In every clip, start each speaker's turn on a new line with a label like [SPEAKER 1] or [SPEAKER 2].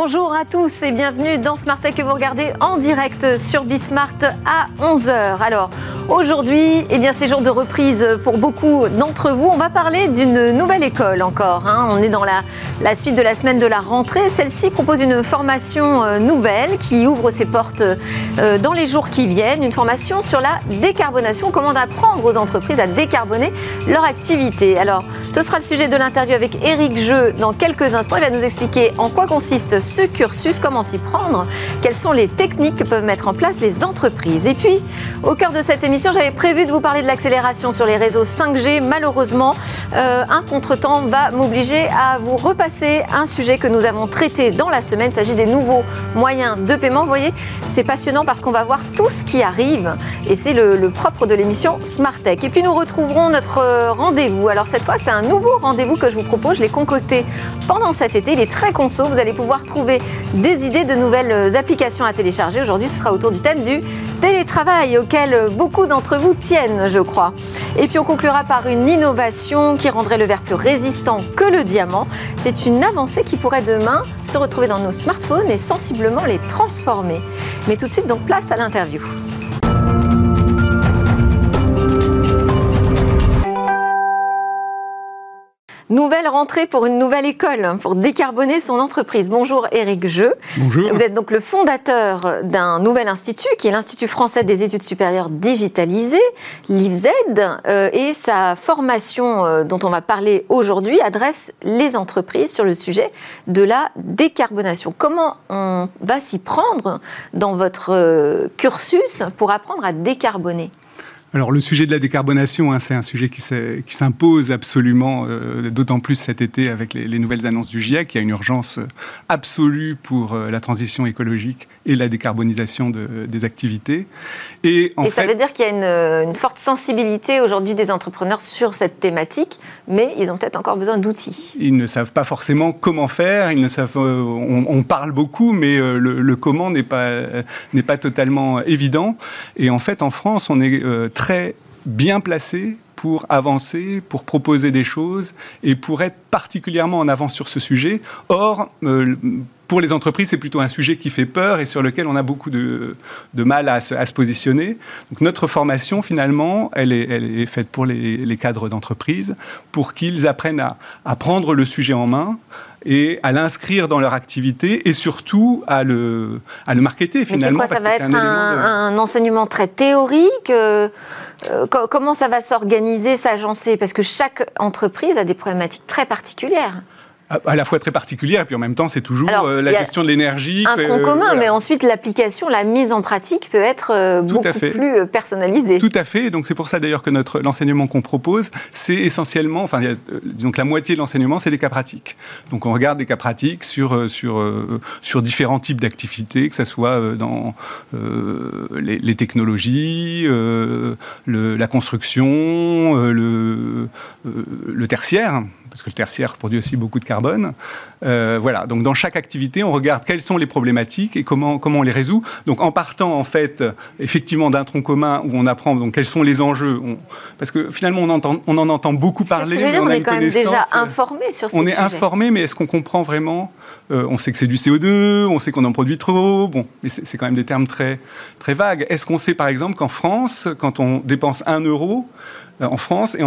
[SPEAKER 1] Bonjour à tous et bienvenue dans Smart Tech que vous regardez en direct sur Bismart à 11h. Alors aujourd'hui, eh c'est jour de reprise pour beaucoup d'entre vous. On va parler d'une nouvelle école encore. Hein. On est dans la, la, suite de la semaine de la rentrée. Celle-ci propose une formation euh, nouvelle qui ouvre ses portes euh, dans les jours qui viennent. Une formation sur la décarbonation. Comment apprendre aux entreprises à décarboner leur activité. Alors ce sera le sujet de l'interview avec Eric Jeu dans quelques instants. Il va nous expliquer en quoi consiste ce cursus, comment s'y prendre, quelles sont les techniques que peuvent mettre en place les entreprises. Et puis, au cœur de cette émission, j'avais prévu de vous parler de l'accélération sur les réseaux 5G. Malheureusement, euh, un contretemps va m'obliger à vous repasser un sujet que nous avons traité dans la semaine. Il s'agit des nouveaux moyens de paiement. Vous voyez, c'est passionnant parce qu'on va voir tout ce qui arrive et c'est le, propre de l'émission Smart Tech. Et puis nous retrouverons notre euh, rendez-vous. Alors cette fois, c'est un nouveau rendez-vous que je vous propose. Je l'ai concocté pendant cet été. Il est très conso. Vous allez pouvoir trouver des idées de nouvelles applications à télécharger. Aujourd'hui, ce sera autour du thème du télétravail auquel beaucoup d'entre vous tiennent, je crois. Et puis on conclura par une innovation qui rendrait le verre plus résistant que le diamant. C'est une avancée qui pourrait demain se retrouver dans nos smartphones et sensiblement les transformer. Mais tout de suite, donc place à l'interview. Nouvelle rentrée pour une nouvelle école pour décarboner son entreprise. Bonjour Éric Jeu.
[SPEAKER 2] Bonjour.
[SPEAKER 1] Vous êtes donc le fondateur d'un nouvel institut qui est l'Institut français des études supérieures digitalisées, l'IFZ, euh, et sa formation euh, dont on va parler aujourd'hui adresse les entreprises sur le sujet de la décarbonation. Comment on va s'y prendre dans votre euh, cursus pour apprendre à décarboner?
[SPEAKER 2] Alors le sujet de la décarbonation, hein, c'est un sujet qui s'impose absolument, euh, d'autant plus cet été avec les, les, nouvelles annonces du GIEC. Il y a une urgence absolue pour euh, la transition écologique et la décarbonisation de, des activités.
[SPEAKER 1] Et, en et ça veut dire qu'il y a une, une forte sensibilité aujourd'hui des entrepreneurs sur cette thématique, mais ils ont peut-être encore besoin d'outils.
[SPEAKER 2] Ils ne savent pas forcément comment faire, ils ne savent, euh, on, on, parle beaucoup, mais le, le comment n'est pas, n'est pas totalement évident. Et en fait, en France, on est très bien placé pour avancer, pour proposer des choses et pour être particulièrement en avance sur ce sujet. Or, euh, pour les entreprises, c'est plutôt un sujet qui fait peur et sur lequel on a beaucoup de, mal à se, positionner. Notre formation, finalement, elle est, faite pour les, cadres d'entreprise, pour qu'ils apprennent à, prendre le sujet en main et à l'inscrire dans leur activité et surtout à le, à le marketer, finalement.
[SPEAKER 1] Mais c'est quoi, ça va être un, un, un, enseignement très théorique euh, euh, Comment ça va s'organiser, s'agencer? Parce que chaque entreprise a des problématiques très particulières
[SPEAKER 2] à la fois très particulière et puis en même temps c'est toujours Alors, euh, la gestion de l'énergie.
[SPEAKER 1] Un tronc commun, voilà. mais ensuite l'application, la mise en pratique peut être euh, Tout beaucoup plus euh, personnalisée.
[SPEAKER 2] Tout à fait. Donc c'est pour ça d'ailleurs que notre l'enseignement qu'on propose, c'est essentiellement, enfin, disons que la moitié de l'enseignement c'est des cas pratiques. Donc on regarde des cas pratiques sur sur sur différents types d'activités, que ce soit dans euh, les, les, technologies, euh, le, la construction, le le tertiaire, parce que le tertiaire produit aussi beaucoup de carbone. Euh, voilà, donc dans chaque activité, on regarde quelles sont les problématiques et comment, comment on les résout. Donc en partant, en fait, effectivement, d'un tronc commun où on apprend donc, quels sont les enjeux, on... parce que finalement, on, entend, on en entend beaucoup parler.
[SPEAKER 1] Ce que je veux dire, on, on est quand même déjà informé sur ces
[SPEAKER 2] On
[SPEAKER 1] sujets.
[SPEAKER 2] est informé, mais est-ce qu'on comprend vraiment euh, On sait que c'est du CO2, on sait qu'on en produit trop, bon, mais c'est quand même des termes très, très vagues. Est-ce qu'on sait, par exemple, qu'en France, quand on dépense un euro, en France et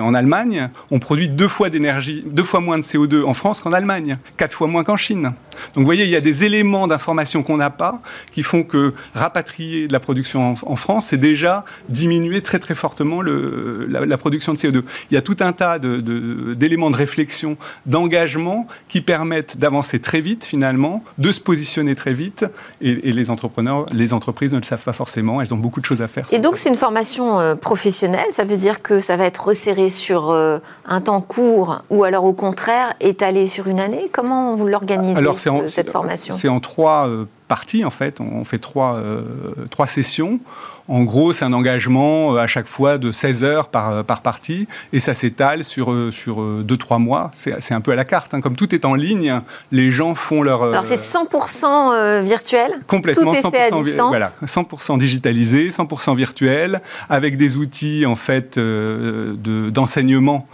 [SPEAKER 2] en, Allemagne, on produit deux fois deux fois moins de CO2 en France qu'en Allemagne, quatre fois moins qu'en Chine. Donc vous voyez, il y a des éléments d'information qu'on n'a pas qui font que rapatrier de la production en, en France, c'est déjà diminuer très très fortement le, la, la, production de CO2. Il y a tout un tas d'éléments de, de, de, réflexion, d'engagement qui permettent d'avancer très vite finalement, de se positionner très vite et, et, les entrepreneurs, les entreprises ne le savent pas forcément, elles ont beaucoup de choses à faire.
[SPEAKER 1] Et donc c'est une formation euh, professionnelle, ça veut dire que ça va être resserré sur euh, un temps court ou alors au contraire étalé sur une année? Comment vous l'organisez, cette formation.
[SPEAKER 2] C'est en trois euh, en fait. On fait trois, trois sessions. En gros, c'est un engagement à chaque fois de 16 heures par, par partie et ça s'étale sur, sur 2-3 mois. C'est un peu à la carte. Hein. Comme tout est en ligne, les gens font leur.
[SPEAKER 1] Alors, c'est 100% virtuel
[SPEAKER 2] Complètement.
[SPEAKER 1] Tout est
[SPEAKER 2] 100%,
[SPEAKER 1] fait à distance.
[SPEAKER 2] Voilà, 100% digitalisé, 100% virtuel, avec des outils, en fait, d'enseignement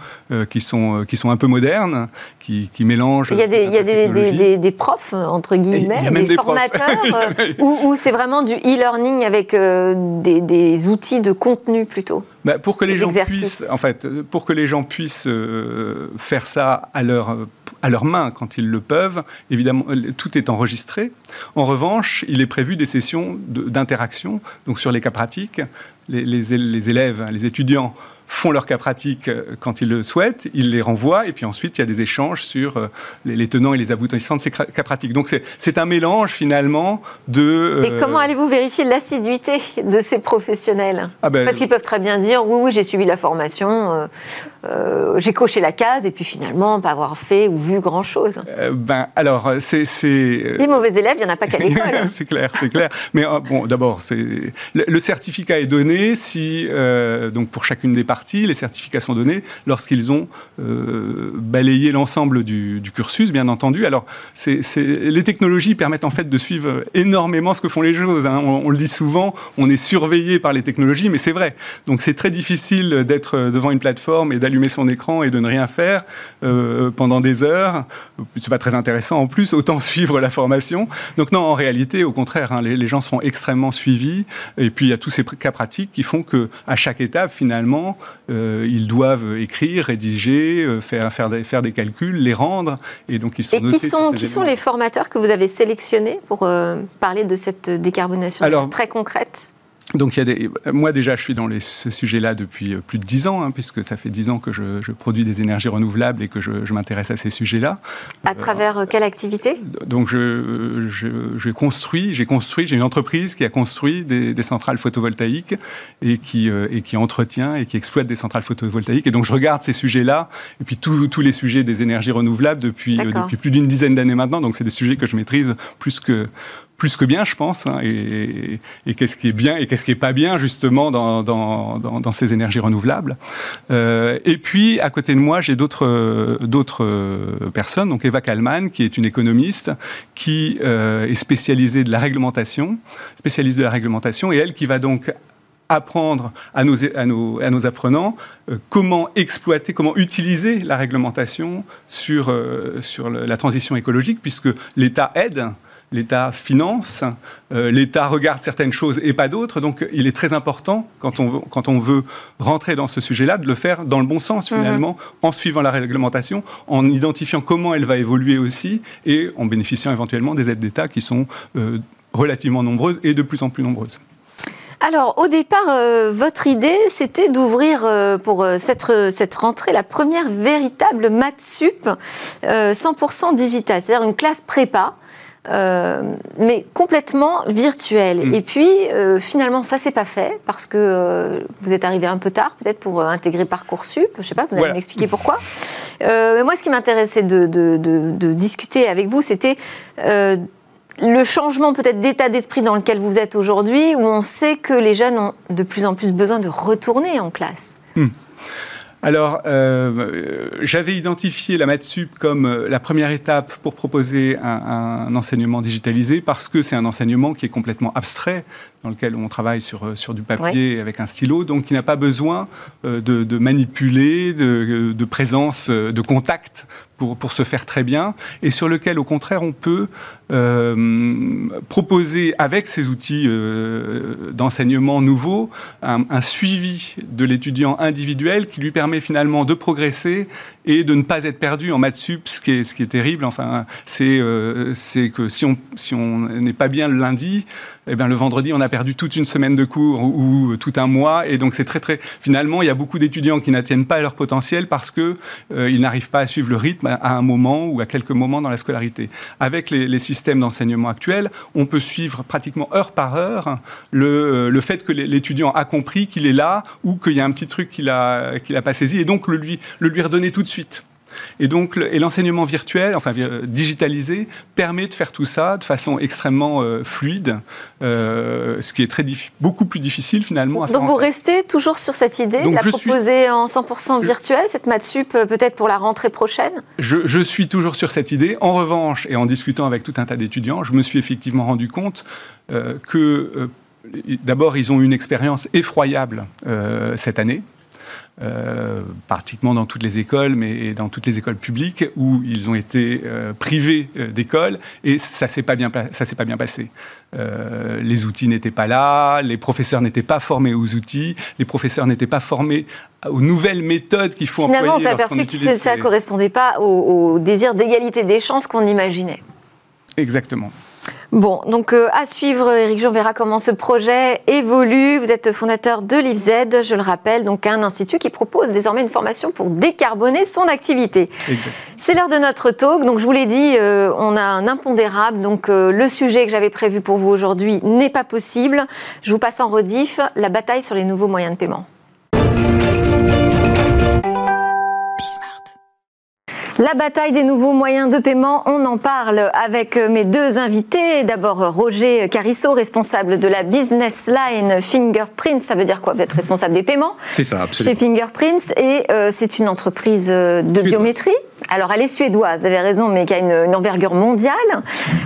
[SPEAKER 2] qui, sont, qui sont un peu modernes, qui, qui mélangent.
[SPEAKER 1] Il y a des, il y a des, des, des, profs, entre guillemets, des, formateurs, ou, c'est vraiment du e-learning avec des, outils de contenu plutôt
[SPEAKER 2] bah, pour que les gens puissent, en fait, pour que les gens puissent euh, faire ça à leur à leurs mains quand ils le peuvent. Évidemment, tout est enregistré. En revanche, il est prévu des sessions d'interaction. Donc sur les cas pratiques, les, les, les élèves, les étudiants font leur cas pratique euh, quand ils le souhaitent, ils les renvoient, et puis ensuite il y a des échanges sur euh, les, tenants et les aboutissants de ces cas pratiques. Donc c'est un mélange finalement de...
[SPEAKER 1] Euh, comment allez-vous vérifier l'assiduité de ces professionnels? Ah ben, Parce qu'ils peuvent très bien dire, oui, oui, j'ai suivi la formation, j'ai coché la case, et puis finalement pas avoir fait ou vu grand-chose.
[SPEAKER 2] ben, alors, c'est...
[SPEAKER 1] Les mauvais élèves, il n'y en a pas qu'à l'école.
[SPEAKER 2] c'est clair, c'est clair. Mais bon, d'abord, le, le certificat est donné si, donc pour chacune des parties, les certifications données lorsqu'ils ont euh, balayé l'ensemble du, cursus, bien entendu. Alors, les technologies permettent en fait de suivre énormément ce que font les choses. Hein. On, le dit souvent, on est surveillé par les technologies, mais c'est vrai. Donc, c'est très difficile d'être devant une plateforme et d'allumer son écran et de ne rien faire euh, pendant des heures. C'est pas très intéressant en plus, autant suivre la formation. Donc, non, en réalité, au contraire, hein, les, les gens sont extrêmement suivis. Et puis, il y a tous ces cas pratiques qui font que à chaque étape, finalement, euh, ils doivent écrire, rédiger, euh, faire, faire, des, faire des calculs, les rendre.
[SPEAKER 1] Et donc ils sont Et qui sont, qui sont les formateurs que vous avez sélectionnés pour euh, parler de cette décarbonation très concrète?
[SPEAKER 2] Donc, il y a des... moi déjà, je suis dans les... ce sujet-là depuis euh, plus de dix ans, hein, puisque ça fait dix ans que je, je, produis des énergies renouvelables et que je, je m'intéresse à ces sujets-là.
[SPEAKER 1] À travers euh, quelle activité?
[SPEAKER 2] Donc, je, je, construis, j'ai construit, j'ai une entreprise qui a construit des, des centrales photovoltaïques et qui, euh, et qui entretient et qui exploite des centrales photovoltaïques. Et donc, je regarde ces sujets-là et puis tous les sujets des énergies renouvelables depuis, depuis plus d'une dizaine d'années maintenant. Donc, c'est des sujets que je maîtrise plus que plus que bien, je pense. Hein, et, qu'est-ce qui est bien et qu'est-ce qui est pas bien justement dans, ces énergies renouvelables. Euh, et puis à côté de moi, j'ai d'autres personnes. Donc Eva Kalman, qui est une économiste, qui euh, est spécialisée de la réglementation, spécialiste de la réglementation, et elle qui va donc apprendre à nos, apprenants euh, comment exploiter, comment utiliser la réglementation sur la transition écologique, puisque l'État aide l'État finance, euh, l'État regarde certaines choses et pas d'autres. Donc il est très important, quand on veut, quand on veut rentrer dans ce sujet-là, de le faire dans le bon sens mhm. finalement, en suivant la réglementation, en identifiant comment elle va évoluer aussi et en bénéficiant éventuellement des aides d'État qui sont euh, relativement nombreuses et de plus en plus nombreuses.
[SPEAKER 1] Alors, au départ, euh, votre idée, c'était d'ouvrir pour cette, cette rentrée la première véritable maths sup 100% digitale, c'est-à-dire une classe prépa euh, mais complètement virtuel. Mm. Et puis, euh, finalement, ça s'est pas fait parce que euh, vous êtes arrivé un peu tard, peut-être pour intégrer Parcoursup. Je sais pas, vous allez m'expliquer pourquoi. mais moi, ce qui m'intéressait de, de, discuter avec vous, c'était le changement peut-être d'état d'esprit dans lequel vous êtes aujourd'hui, où on sait que les jeunes ont de plus en plus besoin de retourner en classe. Mm.
[SPEAKER 2] Alors, euh, j'avais identifié la MathSup comme euh, la première étape pour proposer un, enseignement digitalisé parce que c'est un enseignement qui est complètement abstrait, dans lequel on travaille sur, euh, sur du papier avec un stylo, donc qui n'a pas besoin de, manipuler, de, de, présence, de contact pour, pour, se faire très bien, et sur lequel, au contraire, on peut proposer, avec ces outils euh, d'enseignement nouveaux, un, suivi de l'étudiant individuel qui lui permet finalement de progresser et de ne pas être perdu en maths sup, ce qui est, ce qui est terrible. Enfin, c'est euh, que si on si on n'est pas bien le lundi, eh bien, le vendredi, on a perdu toute une semaine de cours ou, tout un mois. Et donc, c'est très, très. Finalement, il y a beaucoup d'étudiants qui n'atteignent pas leur potentiel parce qu'ils euh, ils n'arrivent pas à suivre le rythme à un moment ou à quelques moments dans la scolarité. Avec les, systèmes d'enseignement actuels, on peut suivre pratiquement heure par heure le, euh, fait que l'étudiant a compris qu'il est là ou qu'il y a un petit truc qu'il n'a pas saisi et donc le lui, le lui redonner tout de suite. Et donc, et l'enseignement virtuel, enfin digitalisé, permet de faire tout ça de façon extrêmement fluide, ce qui est très beaucoup plus difficile finalement.
[SPEAKER 1] À donc, vous restez toujours sur cette idée de la proposer en 100% virtuel, cette maths sup peut-être pour la rentrée prochaine?
[SPEAKER 2] Je, je suis toujours sur cette idée. En revanche, et en discutant avec tout un tas d'étudiants, je me suis effectivement rendu compte euh, que euh, d'abord, ils ont eu une expérience effroyable euh, cette année. Pratiquement dans toutes les écoles, mais dans toutes les écoles publiques où ils ont été privés d'école et ça s'est pas bien ça s'est pas bien passé. les outils n'étaient pas là, les professeurs n'étaient pas formés aux outils, les professeurs n'étaient pas formés aux nouvelles méthodes qu'il faut
[SPEAKER 1] Finalement, employer. Finalement, on s'est aperçu que ça ne correspondait pas au, au désir d'égalité des chances qu'on imaginait.
[SPEAKER 2] Exactement.
[SPEAKER 1] Bon, donc euh, à suivre, Eric Jean verra comment ce projet évolue. Vous êtes fondateur de l'IFZ, je le rappelle, donc un institut qui propose désormais une formation pour décarboner son activité. C'est l'heure de notre talk. Donc je vous l'ai dit, euh, on a un impondérable. Donc euh, le sujet que j'avais prévu pour vous aujourd'hui n'est pas possible. Je vous passe en rediff la bataille sur les nouveaux moyens de paiement. La bataille des nouveaux moyens de paiement, on en parle avec mes deux invités. D'abord Roger Carissot, responsable de la business line Fingerprints. Ça veut dire quoi Vous êtes responsable des paiements
[SPEAKER 3] C'est ça, absolument.
[SPEAKER 1] Chez Fingerprints et euh, c'est une entreprise de biométrie? Alors, elle est suédoise, vous avez raison, mais qui a une, envergure mondiale.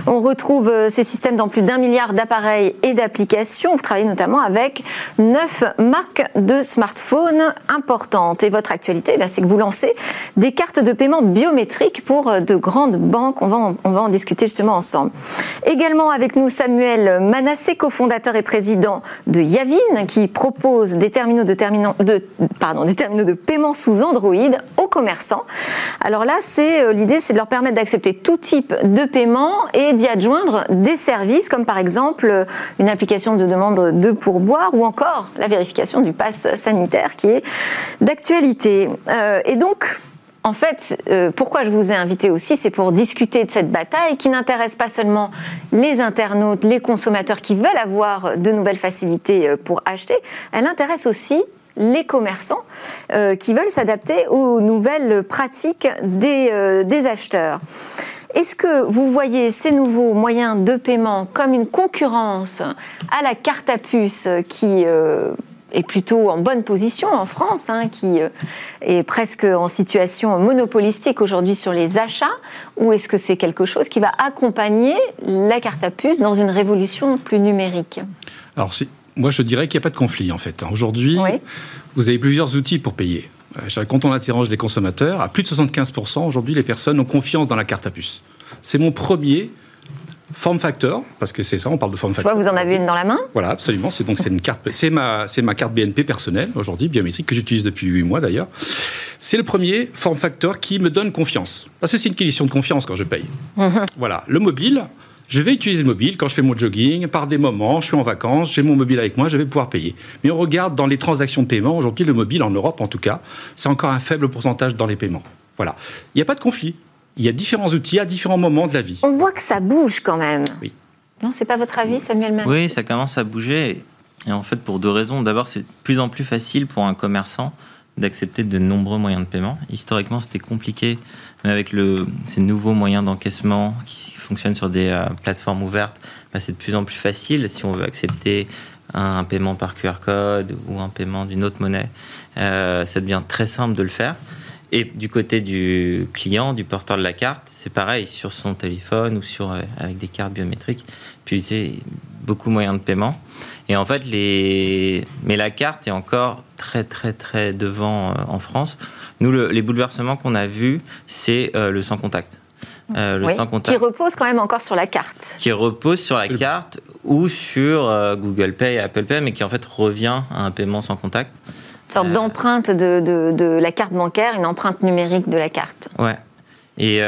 [SPEAKER 1] On retrouve euh, ces systèmes dans plus d'un milliard d'appareils et d'applications. Vous travaillez notamment avec neuf marques de smartphones importantes. Et votre actualité, eh c'est que vous lancez des cartes de paiement biométriques pour euh, de grandes banques. On va en, discuter justement ensemble. Également avec nous, Samuel Manassé, cofondateur et président de Yavin, qui propose des terminaux de, des terminaux de paiement sous Android aux commerçants. Alors là, c'est euh, l'idée, c'est de leur permettre d'accepter tout type de paiement et d'y adjoindre des services, comme par exemple euh, une application de demande de pourboire ou encore la vérification du pass sanitaire qui est d'actualité. Euh, et donc, en fait, pourquoi je vous ai invité aussi, c'est pour discuter de cette bataille qui n'intéresse pas seulement les internautes, les consommateurs qui veulent avoir de nouvelles facilités pour acheter, elle intéresse aussi les commerçants euh, qui veulent s'adapter aux nouvelles pratiques des, euh, des acheteurs. Est-ce que vous voyez ces nouveaux moyens de paiement comme une concurrence à la carte à puce qui euh, est plutôt en bonne position en France, hein, qui est presque en situation monopolistique aujourd'hui sur les achats, ou est-ce que c'est quelque chose qui va accompagner la carte à puce dans une révolution plus numérique?
[SPEAKER 3] Alors, moi, je dirais qu'il n'y a pas de conflit, en fait. Aujourd'hui, vous avez plusieurs outils pour payer. Euh, quand on interroge les consommateurs, à plus de 75%, aujourd'hui, les personnes ont confiance dans la carte à puce. C'est mon premier form factor, parce que c'est ça, on parle de form factor.
[SPEAKER 1] Je vois, vous en avez une dans la main
[SPEAKER 3] Voilà, absolument. C'est donc c'est une carte, c'est ma, c'est ma carte BNP personnelle aujourd'hui, biométrique, que j'utilise depuis 8 mois d'ailleurs. C'est le premier form factor qui me donne confiance. Parce que c'est une question de confiance quand je paye. Mhm. Voilà. Le mobile, je vais utiliser le mobile quand je fais mon jogging, par des moments, je suis en vacances, j'ai mon mobile avec moi, je vais pouvoir payer. Mais on regarde dans les transactions de paiement, aujourd'hui le mobile, en Europe en tout cas, c'est encore un faible pourcentage dans les paiements. Voilà. Il n'y a pas de conflit. Il y a différents outils à différents moments de la vie.
[SPEAKER 1] On voit que ça bouge quand même. Oui. Non, c'est pas votre avis, Samuel Mann
[SPEAKER 4] Oui, ça commence à bouger. Et en fait, pour deux raisons. D'abord, c'est de plus en plus facile pour un commerçant d'accepter de nombreux moyens de paiement. Historiquement, c'était compliqué, mais avec le, ces nouveaux moyens d'encaissement qui fonctionnent sur des euh, plateformes ouvertes, bah, c'est de plus en plus facile si on veut accepter un, paiement par QR code ou un paiement d'une autre monnaie. Euh, ça devient très simple de le faire. Et du côté du client, du porteur de la carte, c'est pareil, sur son téléphone ou sur, euh, avec des cartes biométriques, puis c'est beaucoup moyens de paiement. Et en fait, mais la carte est encore très, très, très devant en France. Nous, les bouleversements qu'on a vus, c'est le sans contact.
[SPEAKER 1] Euh, qui repose quand même encore sur la carte.
[SPEAKER 4] Qui repose sur la carte ou sur euh, Google Pay et Apple Pay, mais qui en fait revient à un paiement sans contact.
[SPEAKER 1] Une sorte euh, d'empreinte de, de, la carte bancaire, une empreinte numérique de la carte.
[SPEAKER 4] Ouais. Et,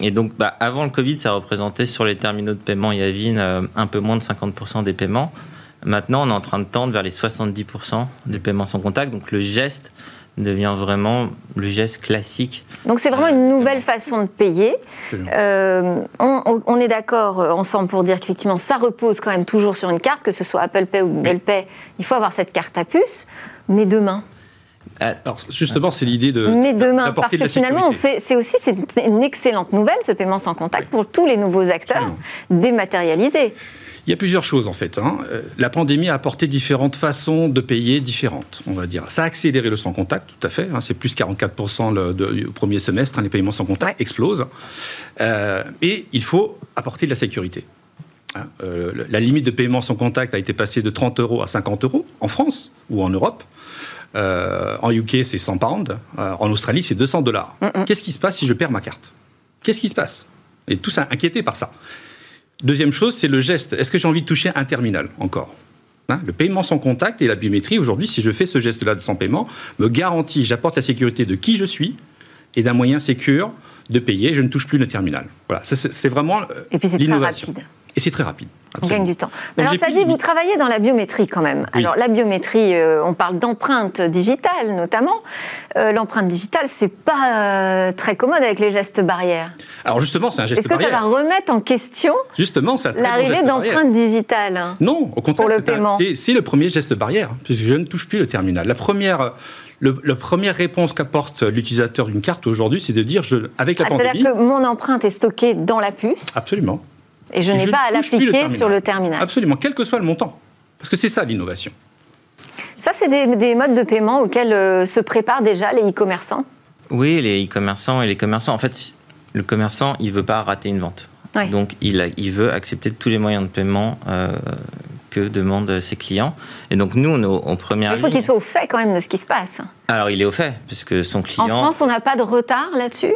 [SPEAKER 4] et donc, bah, avant le Covid, ça représentait sur les terminaux de paiement Yavin un peu moins de 50% des paiements. Maintenant, on est en train de tendre vers les 70% des paiements sans contact. Donc, le geste devient vraiment le geste classique.
[SPEAKER 1] Donc c'est vraiment une nouvelle façon de payer. Euh, on, est d'accord ensemble pour dire qu'effectivement ça repose quand même toujours sur une carte, que ce soit Apple Pay ou Google Pay, il faut avoir cette carte à puce. Mais demain
[SPEAKER 3] Alors justement, c'est l'idée de.
[SPEAKER 1] Mais demain, parce que finalement, c'est aussi une excellente nouvelle, ce paiement sans contact, pour tous les nouveaux acteurs dématérialisés.
[SPEAKER 3] Il y a plusieurs choses en fait. Hein. Euh, la pandémie a apporté différentes façons de payer différentes, on va dire. Ça a accéléré le sans contact, tout à fait. Hein. C'est plus 44% le, premier semestre, hein, les paiements sans contact explosent. Euh, et il faut apporter de la sécurité. Euh, la limite de paiement sans contact a été passée de 30 euros à 50 euros en France ou en Europe. en UK, c'est 100 pounds. en Australie, c'est 200 dollars. Qu'est-ce qui se passe si je perds ma carte? Qu'est-ce qui se passe? Et tout ça inquiété par ça. Deuxième chose, c'est le geste. Est-ce que j'ai envie de toucher un terminal encore hein, le paiement sans contact et la biométrie, aujourd'hui, si je fais ce geste-là de sans paiement, me garantit, j'apporte la sécurité de qui je suis et d'un moyen sécure de payer. Je ne touche plus le terminal. Voilà, c'est vraiment l'innovation.
[SPEAKER 1] Et puis c'est très rapide.
[SPEAKER 3] Et c'est très rapide.
[SPEAKER 1] On gagne du temps. Alors ça dit, vous travaillez dans la biométrie quand même. Alors la biométrie, euh, on parle d'empreinte digitale notamment. Euh, l'empreinte digitale, c'est pas euh, très commode avec les gestes barrières.
[SPEAKER 3] Alors justement, c'est un geste barrière.
[SPEAKER 1] Est-ce que ça va remettre en question
[SPEAKER 3] justement
[SPEAKER 1] l'arrivée d'empreinte digitale
[SPEAKER 3] Non, au contraire, c'est le premier geste barrière, puisque je ne touche plus le terminal. La première la première réponse qu'apporte l'utilisateur d'une carte aujourd'hui, c'est de dire, je, avec la ah,
[SPEAKER 1] C'est-à-dire que mon empreinte est stockée dans la puce.
[SPEAKER 3] Absolument.
[SPEAKER 1] Et je n'ai pas à l'appliquer sur le terminal.
[SPEAKER 3] Absolument, quel que soit le montant. Parce que c'est ça l'innovation.
[SPEAKER 1] Ça, c'est des, modes de paiement auxquels euh, se préparent déjà les e-commerçants
[SPEAKER 4] Oui, les e-commerçants et les commerçants. En fait, le commerçant, il ne veut pas rater une vente. Donc, il, il, veut accepter tous les moyens de paiement euh, que demandent ses clients. Et donc, nous, on est en première
[SPEAKER 1] Il faut qu'il soit au fait quand même de ce qui se passe.
[SPEAKER 4] Alors, il est au fait, puisque son client... En
[SPEAKER 1] France, on n'a pas de retard là-dessus?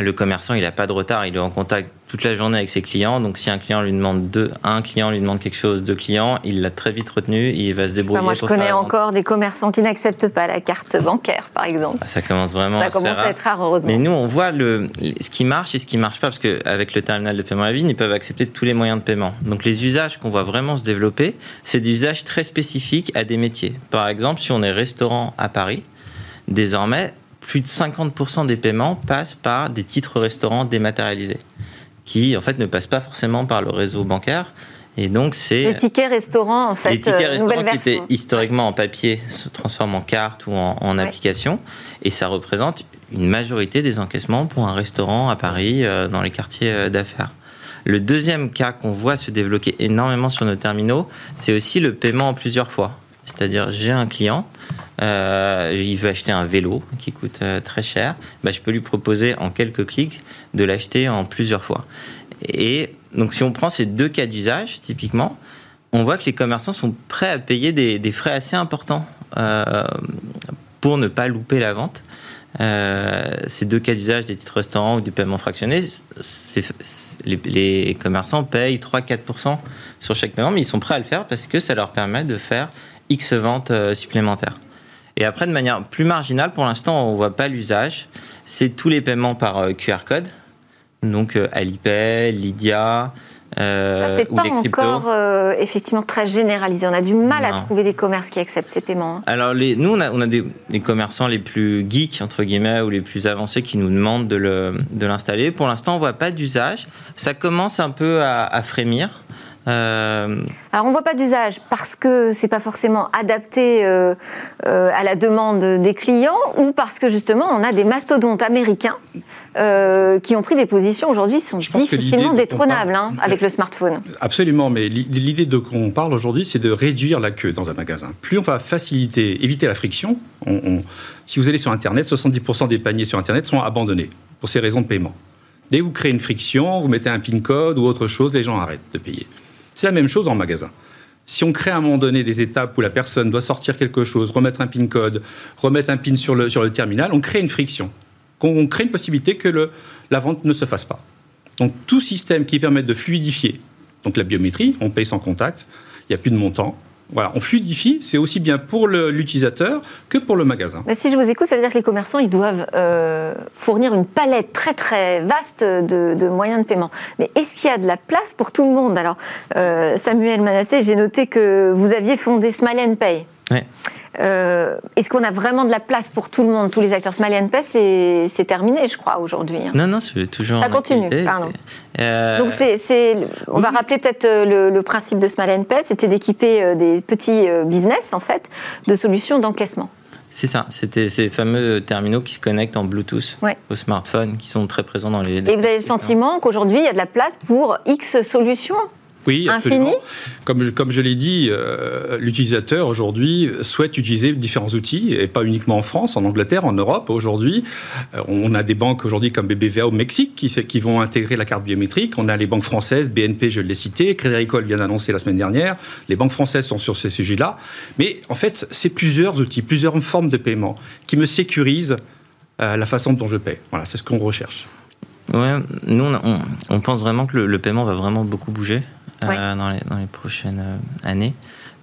[SPEAKER 4] Le commerçant, il n'a pas de retard, il est en contact toute la journée avec ses clients. Donc, si un client lui demande deux, un client lui demande quelque chose, deux clients, il l'a très vite retenu, il va se débrouiller.
[SPEAKER 1] moi, je connais encore des commerçants qui n'acceptent pas la carte bancaire, par exemple.
[SPEAKER 4] Ah, ça commence vraiment
[SPEAKER 1] ça à, commence à être rare, heureusement.
[SPEAKER 4] Mais nous, on voit le, ce qui marche et ce qui ne marche pas, parce qu'avec le terminal de paiement à vie, ils peuvent accepter tous les moyens de paiement. Donc, les usages qu'on voit vraiment se développer, c'est des usages très spécifiques à des métiers. Par exemple, si on est restaurant à Paris, désormais, plus de 50% des paiements passent par des titres restaurants dématérialisés, qui en fait ne passent pas forcément par le réseau bancaire. Et donc c'est
[SPEAKER 1] les tickets restaurants en fait.
[SPEAKER 4] Les tickets euh, restaurants qui étaient historiquement en papier se transforment en carte ou en, application, et ça représente une majorité des encaissements pour un restaurant à Paris euh, dans les quartiers euh, d'affaires. Le deuxième cas qu'on voit se développer énormément sur nos terminaux, c'est aussi le paiement en plusieurs fois. C'est-à-dire, j'ai un client, euh, il veut acheter un vélo qui coûte euh, très cher, bah, je peux lui proposer en quelques clics de l'acheter en plusieurs fois. Et donc, si on prend ces deux cas d'usage, typiquement, on voit que les commerçants sont prêts à payer des, frais assez importants euh, pour ne pas louper la vente. ces deux cas d'usage des titres restaurants ou du paiement fractionné, les, les, commerçants payent 3-4% sur chaque paiement, mais ils sont prêts à le faire parce que ça leur permet de faire X ventes euh, supplémentaires. Et après, de manière plus marginale, pour l'instant, on ne voit pas l'usage. C'est tous les paiements par euh, QR code. Donc euh, Alipay, Lydia,
[SPEAKER 1] euh, c'est pas encore effectivement très généralisé. On a du mal à trouver des commerces qui acceptent ces paiements. Hein.
[SPEAKER 4] Alors les, nous, on a, on a des, commerçants les plus geeks entre guillemets ou les plus avancés qui nous demandent de l'installer. Pour l'instant, on voit pas d'usage. Ça commence un peu à, à frémir.
[SPEAKER 1] Euh, Alors on ne voit pas d'usage parce que c'est pas forcément adapté euh, euh, à la demande des clients ou parce que justement on a des mastodontes américains qui ont pris des positions aujourd'hui qui sont difficilement détrônables hein, avec le smartphone.
[SPEAKER 3] Absolument, mais l'idée de qu'on parle aujourd'hui c'est de réduire la queue dans un magasin. Plus on va faciliter, éviter la friction, si vous allez sur Internet, 70% des paniers sur Internet sont abandonnés pour ces raisons de paiement. Dès que vous créez une friction, vous mettez un PIN code ou autre chose, les gens arrêtent de payer. C'est la même chose en magasin. Si on crée à un moment donné des étapes où la personne doit sortir quelque chose, remettre un PIN code, remettre un PIN sur le, terminal, on crée une friction. On crée une possibilité que la vente ne se fasse pas. Donc tout système qui permet de fluidifier, donc la biométrie, on paye sans contact, il n'y a plus de montant, voilà, on fluidifie, c'est aussi bien pour l'utilisateur que pour le magasin.
[SPEAKER 1] Mais si je vous écoute, ça veut dire que les commerçants, ils doivent euh, fournir une palette très très vaste de, moyens de paiement. Mais est-ce qu'il y a de la place pour tout le monde? Alors, euh, Samuel Manassé, j'ai noté que vous aviez fondé Smile Pay.
[SPEAKER 4] Oui.
[SPEAKER 1] Euh, est-ce qu'on a vraiment de la place pour tout le monde, tous les acteurs? Smiley NPS c'est terminé, je crois, aujourd'hui. Hein.
[SPEAKER 4] Non, non, c'est toujours.
[SPEAKER 1] Ça continue, pardon. Euh, Donc, c'est, on va rappeler peut-être euh, le, principe de Smiley NPS c'était d'équiper des petits business, en fait, de solutions d'encaissement.
[SPEAKER 4] C'est ça, c'était ces fameux terminaux qui se connectent en Bluetooth
[SPEAKER 1] Ouais.
[SPEAKER 4] au smartphone, qui sont très présents dans les.
[SPEAKER 1] Et vous avez le sentiment qu'aujourd'hui, il y a de la place pour X solutions?
[SPEAKER 3] Oui,
[SPEAKER 1] Infini
[SPEAKER 3] absolument. Comme, je- comme je l'ai dit, euh, l'utilisateur aujourd'hui souhaite utiliser différents outils, et pas uniquement en France, en Angleterre, en Europe. Aujourd'hui, euh, on a des banques aujourd'hui comme BBVA au Mexique qui, qui vont intégrer la carte biométrique. On a les banques françaises, BNP, je l'ai cité, Crédit Agricole vient d'annoncer la semaine dernière. Les banques françaises sont sur ces sujets-là. Mais en fait, c'est plusieurs outils, plusieurs formes de paiement qui me sécurisent euh, la façon dont je paie. Voilà, c'est ce qu'on recherche.
[SPEAKER 4] Ouais, nous, on, on- on pense vraiment que le, le paiement va vraiment beaucoup bouger
[SPEAKER 1] Ouais.
[SPEAKER 4] dans, les, dans les prochaines euh, années.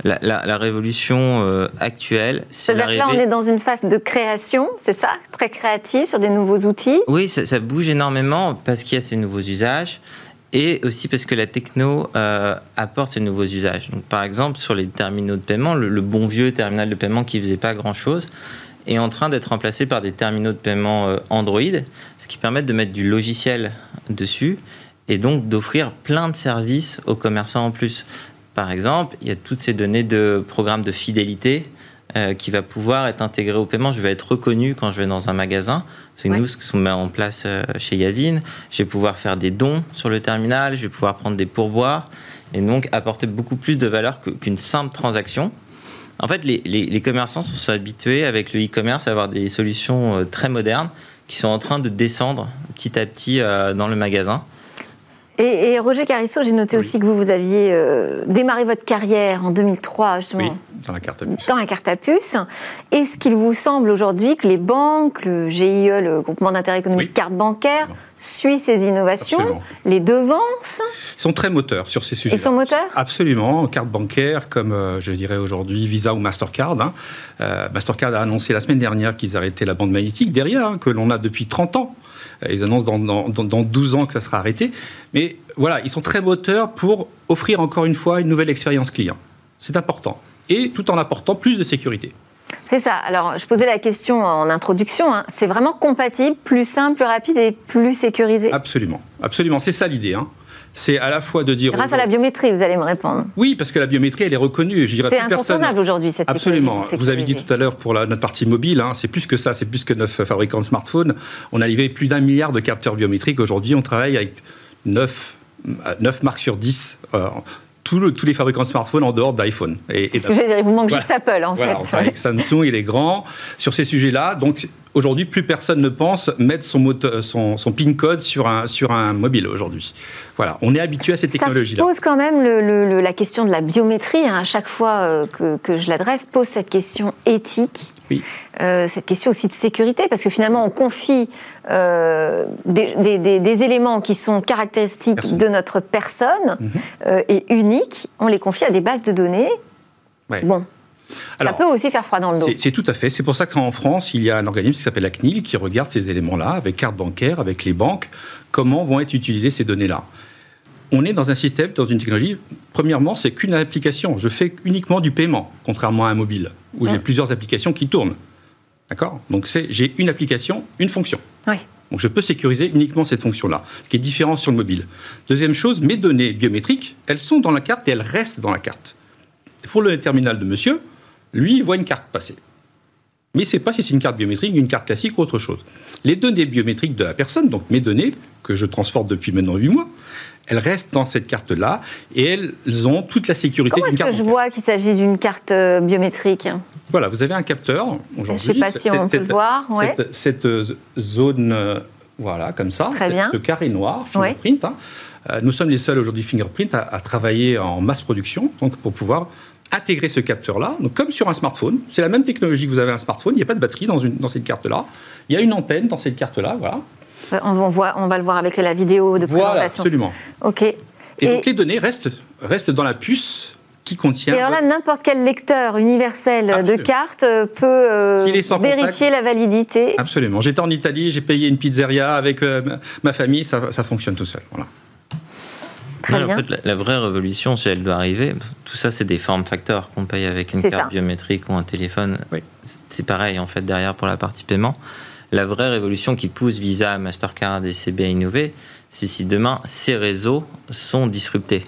[SPEAKER 4] La, la- la révolution euh, actuelle, c'est
[SPEAKER 1] C'est-à-dire que là, on
[SPEAKER 4] l'arrivée.
[SPEAKER 1] est dans une phase de création, c'est ça? Très créative sur des nouveaux outils?
[SPEAKER 4] Oui, ça, ça bouge énormément parce qu'il y a ces nouveaux usages et aussi parce que la techno euh, apporte ces nouveaux usages. Donc, par exemple, sur les terminaux de paiement, le, le bon vieux terminal de paiement qui faisait pas grand-chose est en train d'être remplacé par des terminaux de paiement euh, Android, ce qui permet de mettre du logiciel dessus et donc d'offrir plein de services aux commerçants en plus. Par exemple, il y a toutes ces données de programmes de fidélité euh, qui va pouvoir être intégré au paiement. Je vais être reconnu quand je vais dans un magasin. C'est
[SPEAKER 1] Ouais.
[SPEAKER 4] nous ce qu'on met en place euh, chez Yavin. Je vais pouvoir faire des dons sur le terminal, je vais pouvoir prendre des pourboires et donc apporter beaucoup plus de valeur qu'une simple transaction. En fait, les, les- les commerçants sont, habitués avec le e-commerce à avoir des solutions euh, très modernes qui sont en train de descendre petit à petit dans le magasin.
[SPEAKER 1] Et, et Roger Carissot, j'ai noté
[SPEAKER 3] Oui.
[SPEAKER 1] aussi que vous, vous aviez euh, démarré votre carrière en 2003, justement.
[SPEAKER 3] Oui, dans la carte à puce.
[SPEAKER 1] dans la carte à puce. Est-ce qu'il vous semble aujourd'hui que les banques, le GIE, le groupement d'intérêt économique
[SPEAKER 3] Oui.
[SPEAKER 1] carte bancaire,
[SPEAKER 3] Non.
[SPEAKER 1] Suit ces innovations,
[SPEAKER 3] Absolument.
[SPEAKER 1] les devance
[SPEAKER 3] Ils sont très moteurs sur ces sujets.
[SPEAKER 1] Ils sont moteurs
[SPEAKER 3] Absolument. Carte bancaire, comme euh, je dirais aujourd'hui Visa ou Mastercard. hein. Euh, Mastercard a annoncé la semaine dernière qu'ils arrêtaient la bande magnétique derrière, hein, que l'on a depuis 30 ans. Euh, Ils annoncent dans, dans- dans 12 ans que ça sera arrêté. Mais voilà, ils sont très moteurs pour offrir encore une fois une nouvelle expérience client. C'est important. Et tout en apportant plus de sécurité.
[SPEAKER 1] C'est ça. Alors, je posais la question en introduction. hein. C'est vraiment compatible, plus simple, plus rapide et plus sécurisé?
[SPEAKER 3] Absolument. Absolument. C'est ça l'idée. hein. C'est à la fois de dire.
[SPEAKER 1] Grâce à la biométrie, vous allez me répondre.
[SPEAKER 3] Oui, parce que la biométrie, elle est reconnue. Je dirais
[SPEAKER 1] C'est incontournable aujourd'hui, cette
[SPEAKER 3] Absolument. Vous avez dit tout à l'heure pour la, notre partie mobile, hein, c'est plus que ça, c'est plus que neuf fabricants de smartphones. On a livré plus d'un milliard de capteurs biométriques. Aujourd'hui, on travaille avec 9, marques sur 10. Tous, le- tous les fabricants de smartphones en dehors d'iPhone. Et, et
[SPEAKER 1] il vous manque
[SPEAKER 3] Voilà.
[SPEAKER 1] juste Apple, en
[SPEAKER 3] voilà,
[SPEAKER 1] fait.
[SPEAKER 3] avec Samsung, il est grand sur ces sujets-là. Donc aujourd'hui, plus personne ne pense mettre son, mote- son, son PIN code sur un, sur un mobile aujourd'hui. Voilà, on est habitué à ces
[SPEAKER 1] Ça
[SPEAKER 3] technologies-là.
[SPEAKER 1] pose quand même le- le- le- la question de la biométrie. hein. À chaque fois euh, que, que je l'adresse, pose cette question éthique,
[SPEAKER 3] Oui.
[SPEAKER 1] euh, cette question aussi de sécurité, parce que finalement, on confie euh, des, des- des- des éléments qui sont caractéristiques
[SPEAKER 3] Personne.
[SPEAKER 1] de notre personne
[SPEAKER 3] Mhm.
[SPEAKER 1] euh, et uniques. On les confie à des bases de données.
[SPEAKER 3] Ouais.
[SPEAKER 1] Bon,
[SPEAKER 3] Alors,
[SPEAKER 1] ça peut aussi faire froid dans le dos.
[SPEAKER 3] C'est c'est tout à fait. C'est pour ça qu'en France, il y a un organisme qui s'appelle la CNIL qui regarde ces éléments-là, avec carte bancaire, avec les banques, comment vont être utilisées ces données-là? On est dans un système, dans une technologie, premièrement, c'est qu'une application. Je fais uniquement du paiement, contrairement à un mobile, où j'ai
[SPEAKER 1] Ouais.
[SPEAKER 3] plusieurs applications qui tournent. D'accord? Donc j'ai une application, une fonction.
[SPEAKER 1] Oui.
[SPEAKER 3] Donc je peux sécuriser uniquement cette fonction-là, ce qui est différent sur le mobile. Deuxième chose, mes données biométriques, elles sont dans la carte et elles restent dans la carte. Pour le terminal de monsieur, lui, il voit une carte passer. Mais il ne sait pas si c'est une carte biométrique, une carte classique ou autre chose. Les données biométriques de la personne, donc mes données, que je transporte depuis maintenant 8 mois, elles restent dans cette carte-là et elles ont toute la sécurité
[SPEAKER 1] Comment
[SPEAKER 3] d'une
[SPEAKER 1] est-ce
[SPEAKER 3] carte
[SPEAKER 1] que je vois qu'il s'agit d'une carte euh, biométrique?
[SPEAKER 3] Voilà, vous avez un capteur
[SPEAKER 1] Je
[SPEAKER 3] aujourd'hui.
[SPEAKER 1] ne sais pas si on peut le voir. ouais.
[SPEAKER 3] Cette, cette, euh, zone, euh, voilà, comme ça,
[SPEAKER 1] Très
[SPEAKER 3] cette-
[SPEAKER 1] bien.
[SPEAKER 3] ce carré noir, fingerprint. hein. Euh, nous sommes les seuls aujourd'hui fingerprint à, à travailler en masse production, donc pour pouvoir intégrer ce capteur-là, donc comme sur un smartphone. C'est la même technologie que vous avez un smartphone. Il n'y a pas de batterie dans, une, dans cette carte-là. Il y a une antenne dans cette carte-là, voilà.
[SPEAKER 1] Euh, On va, on voit- on va le voir avec la vidéo de
[SPEAKER 3] Voilà,
[SPEAKER 1] présentation.
[SPEAKER 3] absolument.
[SPEAKER 1] Ok.
[SPEAKER 3] Et,
[SPEAKER 1] Et-
[SPEAKER 3] donc les données restent, restent dans la puce qui contient.
[SPEAKER 1] Et alors là, n'importe quel lecteur universel de
[SPEAKER 3] Absolument.
[SPEAKER 1] carte euh, peut euh, vérifier la validité.
[SPEAKER 3] Absolument. J'étais en Italie, j'ai payé une pizzeria avec euh, ma- famille, ça, ça fonctionne tout seul. Voilà.
[SPEAKER 1] Très bien.
[SPEAKER 4] En fait, la, la vraie révolution, si elle doit arriver, tout ça, c'est des formes facteurs qu'on paye avec une carte
[SPEAKER 1] ça.
[SPEAKER 4] biométrique ou un téléphone.
[SPEAKER 3] Oui.
[SPEAKER 4] C'est pareil, en fait, derrière pour la partie paiement. La vraie révolution qui pousse Visa, Mastercard et CB à innover, c'est si demain, ces réseaux sont disruptés.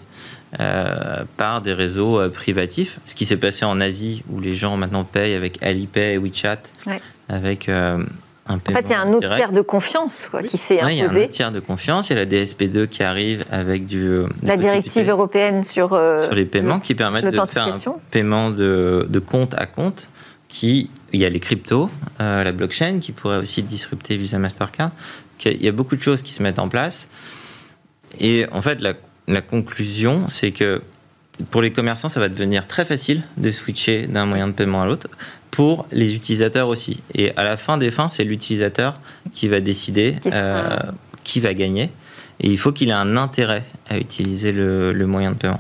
[SPEAKER 4] par des réseaux privatifs. Ce qui s'est passé en Asie, où les gens maintenant payent avec Alipay et WeChat, avec un
[SPEAKER 1] en fait, il y a un autre tiers de confiance qui s'est imposé.
[SPEAKER 4] il y a un autre tiers de confiance. Il y a la DSP2 qui arrive avec du.
[SPEAKER 1] La directive européenne sur,
[SPEAKER 4] sur les paiements qui permettent de faire un paiement de, de compte à compte qui il y a les cryptos, euh, la blockchain qui pourrait aussi disrupter Visa Mastercard. Il y a beaucoup de choses qui se mettent en place. Et en fait, la, la conclusion, c'est que pour les commerçants, ça va devenir très facile de switcher d'un moyen de paiement à l'autre. Pour les utilisateurs aussi. Et à la fin des fins, c'est l'utilisateur qui va décider euh, qui va gagner. Et il faut qu'il ait un intérêt à utiliser le, le moyen de paiement.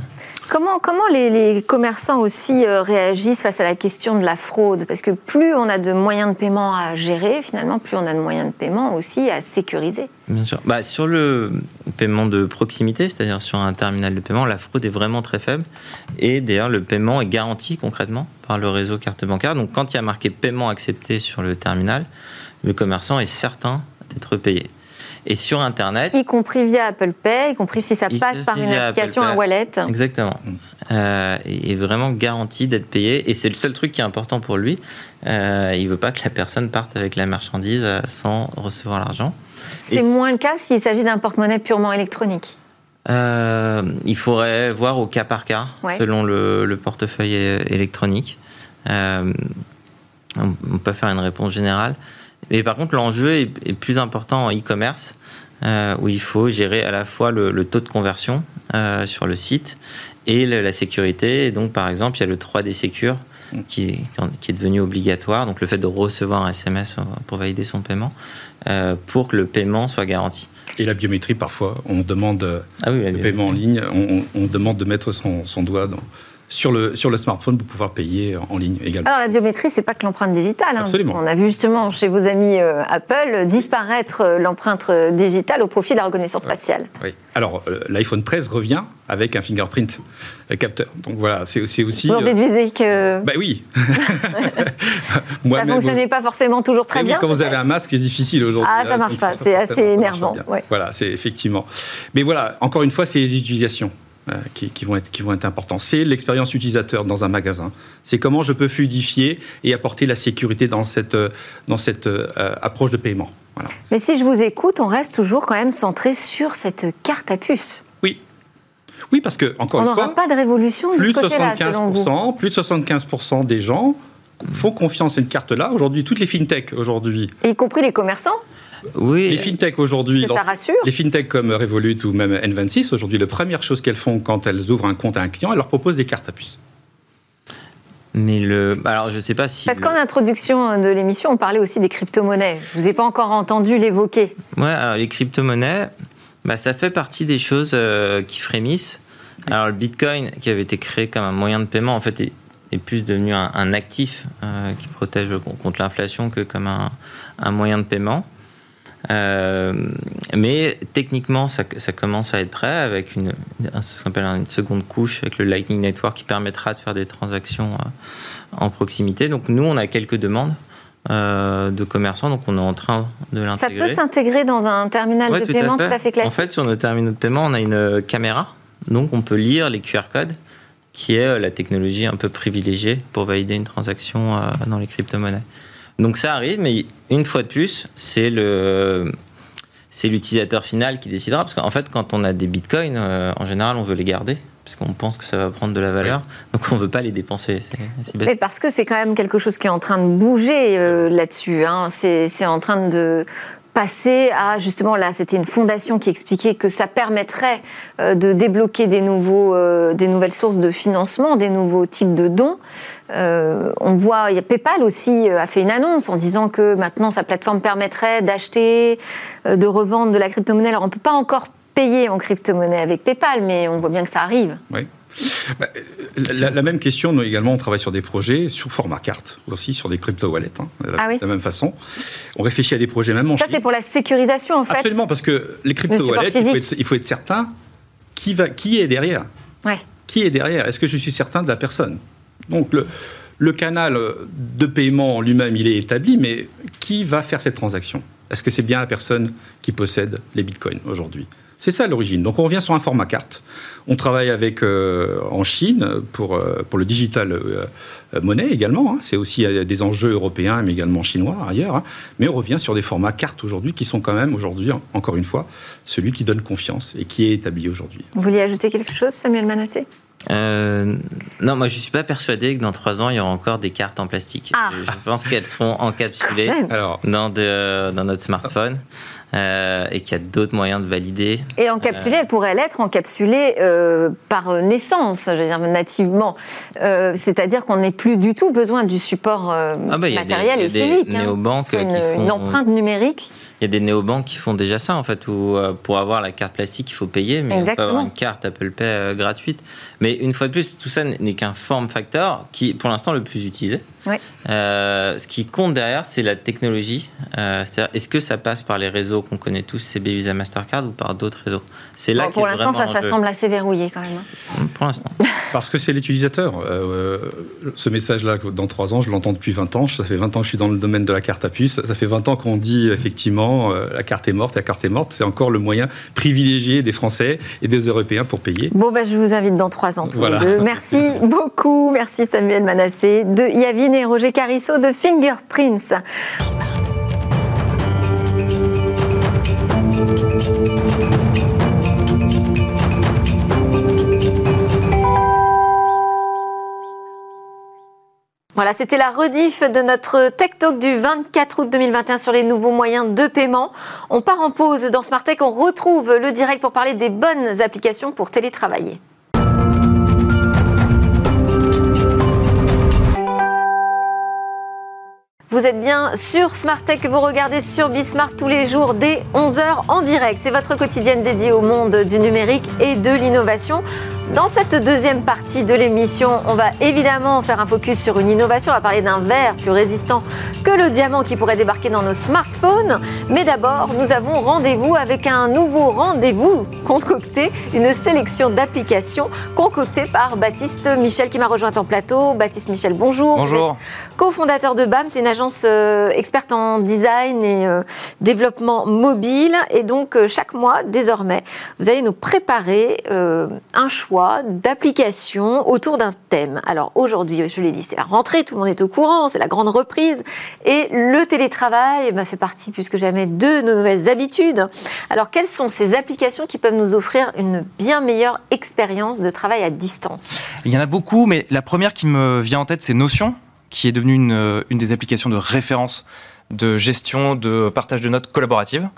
[SPEAKER 1] Comment, comment les, commerçants aussi euh, réagissent face à la question de la fraude? Parce que plus on a de moyens de paiement à gérer, finalement, plus on a de moyens de paiement aussi à sécuriser.
[SPEAKER 4] Bien sûr. Bah, sur le paiement de proximité, c'est-à-dire sur un terminal de paiement, la fraude est vraiment très faible. Et d'ailleurs, le paiement est garanti concrètement par le réseau carte bancaire. Donc quand il y a marqué paiement accepté sur le terminal, le commerçant est certain d'être payé. Et sur Internet.
[SPEAKER 1] Y compris via Apple Pay, y compris si ça passe par une application, un wallet.
[SPEAKER 4] Exactement. Euh, est vraiment garanti d'être payé. Et c'est le seul truc qui est important pour lui. Euh, il ne veut pas que la personne parte avec la marchandise euh, sans recevoir l'argent.
[SPEAKER 1] C'est moins le cas s'il s'agit d'un porte-monnaie purement électronique.
[SPEAKER 4] Euh, il faudrait voir au cas par cas, selon le, portefeuille électronique. on peut faire une réponse générale. Mais par contre, l'enjeu est, plus important en e-commerce, euh, où il faut gérer à la fois le, taux de conversion euh, sur le site et la sécurité. Et donc, par exemple, il y a le 3D Secure mm. qui, qui, est devenu obligatoire, donc le fait de recevoir un SMS pour valider son paiement, euh, pour que le paiement soit garanti.
[SPEAKER 3] Et la biométrie, parfois, on demande ah le paiement en ligne, on, on demande de mettre son, son doigt dans, sur le, sur le smartphone pour pouvoir payer en ligne également.
[SPEAKER 1] Alors la biométrie, c'est pas que l'empreinte digitale. Hein, on a vu justement chez vos amis euh, Apple disparaître euh, l'empreinte euh, digitale au profit de la reconnaissance faciale.
[SPEAKER 3] Oui. Alors l'iPhone 13 revient avec un fingerprint capteur. Donc voilà, c'est aussi.
[SPEAKER 1] Vous en déduisez que.
[SPEAKER 3] Bah oui.
[SPEAKER 1] ça ne fonctionnait pas forcément toujours très bien.
[SPEAKER 3] quand vous avez un masque, c'est difficile aujourd'hui.
[SPEAKER 1] Ah, ça marche pas. C'est assez énervant.
[SPEAKER 3] Voilà, c'est effectivement. Mais voilà, encore une fois, c'est les utilisations. Euh, qui, vont être, qui vont être importants. C'est l'expérience utilisateur dans un magasin. C'est comment je peux fluidifier et apporter la sécurité dans cette, euh, dans cette euh, approche de paiement.
[SPEAKER 1] Mais si je vous écoute, on reste toujours quand même centré sur cette carte à puce.
[SPEAKER 3] Oui. Oui, parce que, encore
[SPEAKER 1] on
[SPEAKER 3] une fois.
[SPEAKER 1] On n'aura pas de révolution
[SPEAKER 3] plus
[SPEAKER 1] de ce côté-là,
[SPEAKER 3] Plus de 75% des gens font confiance à une carte-là. Aujourd'hui, toutes les fintechs, aujourd'hui.
[SPEAKER 1] Y compris les commerçants
[SPEAKER 3] oui. Les fintechs aujourd'hui,
[SPEAKER 1] ça rassure.
[SPEAKER 3] les fintechs comme Revolut ou même N26, aujourd'hui, la première chose qu'elles font quand elles ouvrent un compte à un client, elles leur proposent des cartes à puce.
[SPEAKER 4] Mais le. Alors, je ne sais pas si.
[SPEAKER 1] Parce qu'en introduction de l'émission, on parlait aussi des crypto-monnaies. Je ne vous ai pas encore entendu l'évoquer.
[SPEAKER 4] Ouais, alors les crypto-monnaies, bah, ça fait partie des choses euh, qui frémissent. Alors, le bitcoin, qui avait été créé comme un moyen de paiement, en fait, est, plus devenu un, actif euh, qui protège contre l'inflation que comme un, un moyen de paiement. Euh, mais techniquement, ça, commence à être prêt avec une, ce qu'on appelle une seconde couche avec le Lightning Network qui permettra de faire des transactions euh, en proximité. Donc nous, on a quelques demandes. Euh, de commerçants, donc on est en train de l'intégrer.
[SPEAKER 1] Ça peut s'intégrer dans un terminal de paiement tout à fait classique.
[SPEAKER 4] En fait, sur nos terminaux de paiement, on a une caméra, donc on peut lire les QR codes, qui est la technologie un peu privilégiée pour valider une transaction dans les crypto-monnaies. Donc ça arrive, mais une fois de plus, c'est le c'est l'utilisateur final qui décidera. Parce qu'en fait, quand on a des bitcoins, euh, en général, on veut les garder. Parce qu'on pense que ça va prendre de la valeur. Donc on ne veut pas les dépenser.
[SPEAKER 1] Mais parce que c'est quand même quelque chose qui est en train de bouger euh, là-dessus. Hein. C'est en train de passer à justement là c'était une fondation qui expliquait que ça permettrait euh, de débloquer des nouveaux des nouvelles sources de financement des nouveaux types de dons euh, on voit, PayPal aussi euh, a fait une annonce en disant que maintenant sa plateforme permettrait d'acheter, euh, de revendre de la crypto-monnaie. Alors on ne peut pas encore payer en crypto-monnaie avec PayPal, mais on voit bien que ça arrive.
[SPEAKER 3] Oui. Bah, la, même question, nous également, on travaille sur des projets sur format carte, aussi sur des crypto-wallets, hein, ah de la même façon. On réfléchit à des projets même en
[SPEAKER 1] Ça, c'est pour la sécurisation, en fait.
[SPEAKER 3] Absolument, parce que les crypto-wallets, il, faut être certain qui, va, qui est derrière.
[SPEAKER 1] Ouais.
[SPEAKER 3] Qui est derrière? Est-ce que je suis certain de la personne? Donc le, canal de paiement en lui-même, il est établi, mais qui va faire cette transaction? Est-ce que c'est bien la personne qui possède les bitcoins aujourd'hui? C'est ça l'origine. Donc on revient sur un format carte. On travaille avec en Chine pour, pour le digital monnaie également. Hein. C'est aussi des enjeux européens, mais également chinois ailleurs. Hein. Mais on revient sur des formats cartes aujourd'hui qui sont quand même aujourd'hui, encore une fois, celui qui donne confiance et qui est établi aujourd'hui.
[SPEAKER 1] Vous vouliez ajouter quelque chose, Samuel Manassé
[SPEAKER 4] euh, non, moi je suis pas persuadé que dans trois ans il y aura encore des cartes en plastique. Ah. Je pense qu'elles seront encapsulées dans, dans, notre smartphone. Euh, et qu'il y a d'autres moyens de valider.
[SPEAKER 1] Et encapsulée, elle pourrait l'être encapsulée euh, par naissance, je veux dire nativement. Euh, c'est-à-dire qu'on n'est plus du tout besoin du support ah bah, matériel et physique.
[SPEAKER 4] Des hein. néobanques
[SPEAKER 1] une, qui font... une empreinte numérique.
[SPEAKER 4] Il y a des néobanques qui font déjà ça, en fait, où pour avoir la carte plastique, il faut payer, mais Exactement. on peut avoir une carte Apple Pay gratuite. Mais une fois de plus, tout ça n'est qu'un form factor qui, pour l'instant, le plus utilisé. Euh, ce qui compte derrière, c'est la technologie. Euh, c'est-à-dire, est-ce que ça passe par les réseaux qu'on connaît tous, CB Visa Mastercard, ou par d'autres réseaux?
[SPEAKER 1] C'est là bon, Pour l'instant, ça, ça semble assez verrouillé quand même.
[SPEAKER 4] Hein. Pour l'instant.
[SPEAKER 3] Parce que c'est l'utilisateur. Euh, ce message-là, dans trois ans, je l'entends depuis 20 ans. Ça fait 20 ans que je suis dans le domaine de la carte à puce. Ça fait 20 ans qu'on dit effectivement la carte est morte, la carte est morte. C'est encore le moyen privilégié des Français et des Européens pour payer.
[SPEAKER 1] Bon, ben, je vous invite dans trois ans tous les deux. Merci beaucoup. Merci Samuel Manassé de Yavin et Roger Carissot de Fingerprints. Voilà, c'était la rediff de notre Tech Talk du 24 août 2021 sur les nouveaux moyens de paiement. On part en pause dans Smart Tech, on retrouve le direct pour parler des bonnes applications pour télétravailler. Vous êtes bien sur Smart Tech vous regardez sur Bismart tous les jours dès 11h en direct. C'est votre quotidienne dédiée au monde du numérique et de l'innovation. Dans cette deuxième partie de l'émission, on va évidemment faire un focus sur une innovation. On va parler d'un verre plus résistant que le diamant qui pourrait débarquer dans nos smartphones. Mais d'abord, nous avons rendez-vous avec un nouveau rendez-vous concocté, une sélection d'applications concoctées par Baptiste Michel qui m'a rejoint en plateau. Baptiste Michel, bonjour.
[SPEAKER 5] Bonjour.
[SPEAKER 1] Co-fondateur de BAM, c'est une agence euh, experte en design et euh, développement mobile. Et donc, euh, chaque mois, désormais, vous allez nous préparer un choix d'applications autour d'un thème. Alors aujourd'hui, je l'ai dit, c'est la rentrée, tout le monde est au courant, c'est la grande reprise. Et le télétravail m'a fait partie plus que jamais de nos nouvelles habitudes. Alors quelles sont ces applications qui peuvent nous offrir une bien meilleure expérience de travail à distance?
[SPEAKER 5] Il y en a beaucoup, mais la première qui me vient en tête, c'est Notion, qui est devenue une, une des applications de référence de gestion de partage de notes collaborative.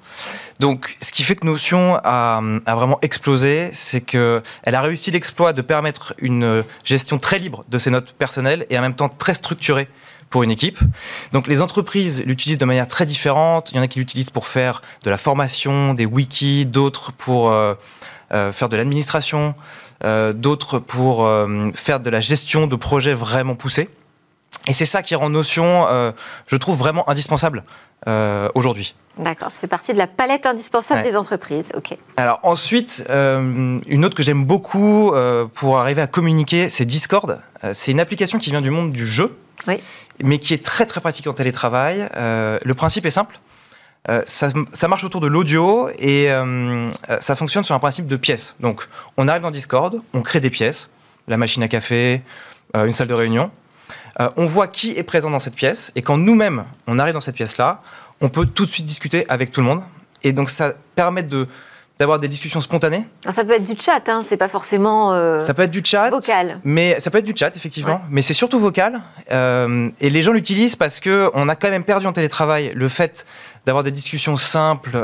[SPEAKER 5] Donc, ce qui fait que Notion a, vraiment explosé, c'est qu'elle a réussi l'exploit de permettre une gestion très libre de ses notes personnelles et en même temps très structurée pour une équipe. Donc les entreprises l'utilisent de manière très différente. Il y en a qui l'utilisent pour faire de la formation, des wikis, d'autres pour euh, euh, faire de l'administration, euh, d'autres pour faire de la gestion de projets vraiment poussés. Et c'est ça qui rend Notion, euh, je trouve, vraiment indispensable euh, aujourd'hui.
[SPEAKER 1] D'accord, ça fait partie de la palette indispensable des entreprises. Ok.
[SPEAKER 5] Alors ensuite, euh, une autre que j'aime beaucoup pour arriver à communiquer, c'est Discord. c'est une application qui vient du monde du jeu, oui. mais qui est très très pratique en télétravail. le principe est simple. Ça, ça, marche autour de l'audio et ça fonctionne sur un principe de pièces. Donc, on arrive dans Discord, on crée des pièces, la machine à café, une salle de réunion. Euh, on voit qui est présent dans cette pièce, et quand nous-mêmes, on arrive dans cette pièce-là, on peut tout de suite discuter avec tout le monde. Et donc, ça permet de d'avoir des discussions spontanées.
[SPEAKER 1] ça peut être du chat, hein, c'est pas forcément. Euh,
[SPEAKER 5] ça peut être du chat.
[SPEAKER 1] Vocal.
[SPEAKER 5] Mais ça peut être du chat, effectivement. Mais c'est surtout vocal. Euh, et les gens l'utilisent parce que on a quand même perdu en télétravail le fait d'avoir des discussions simples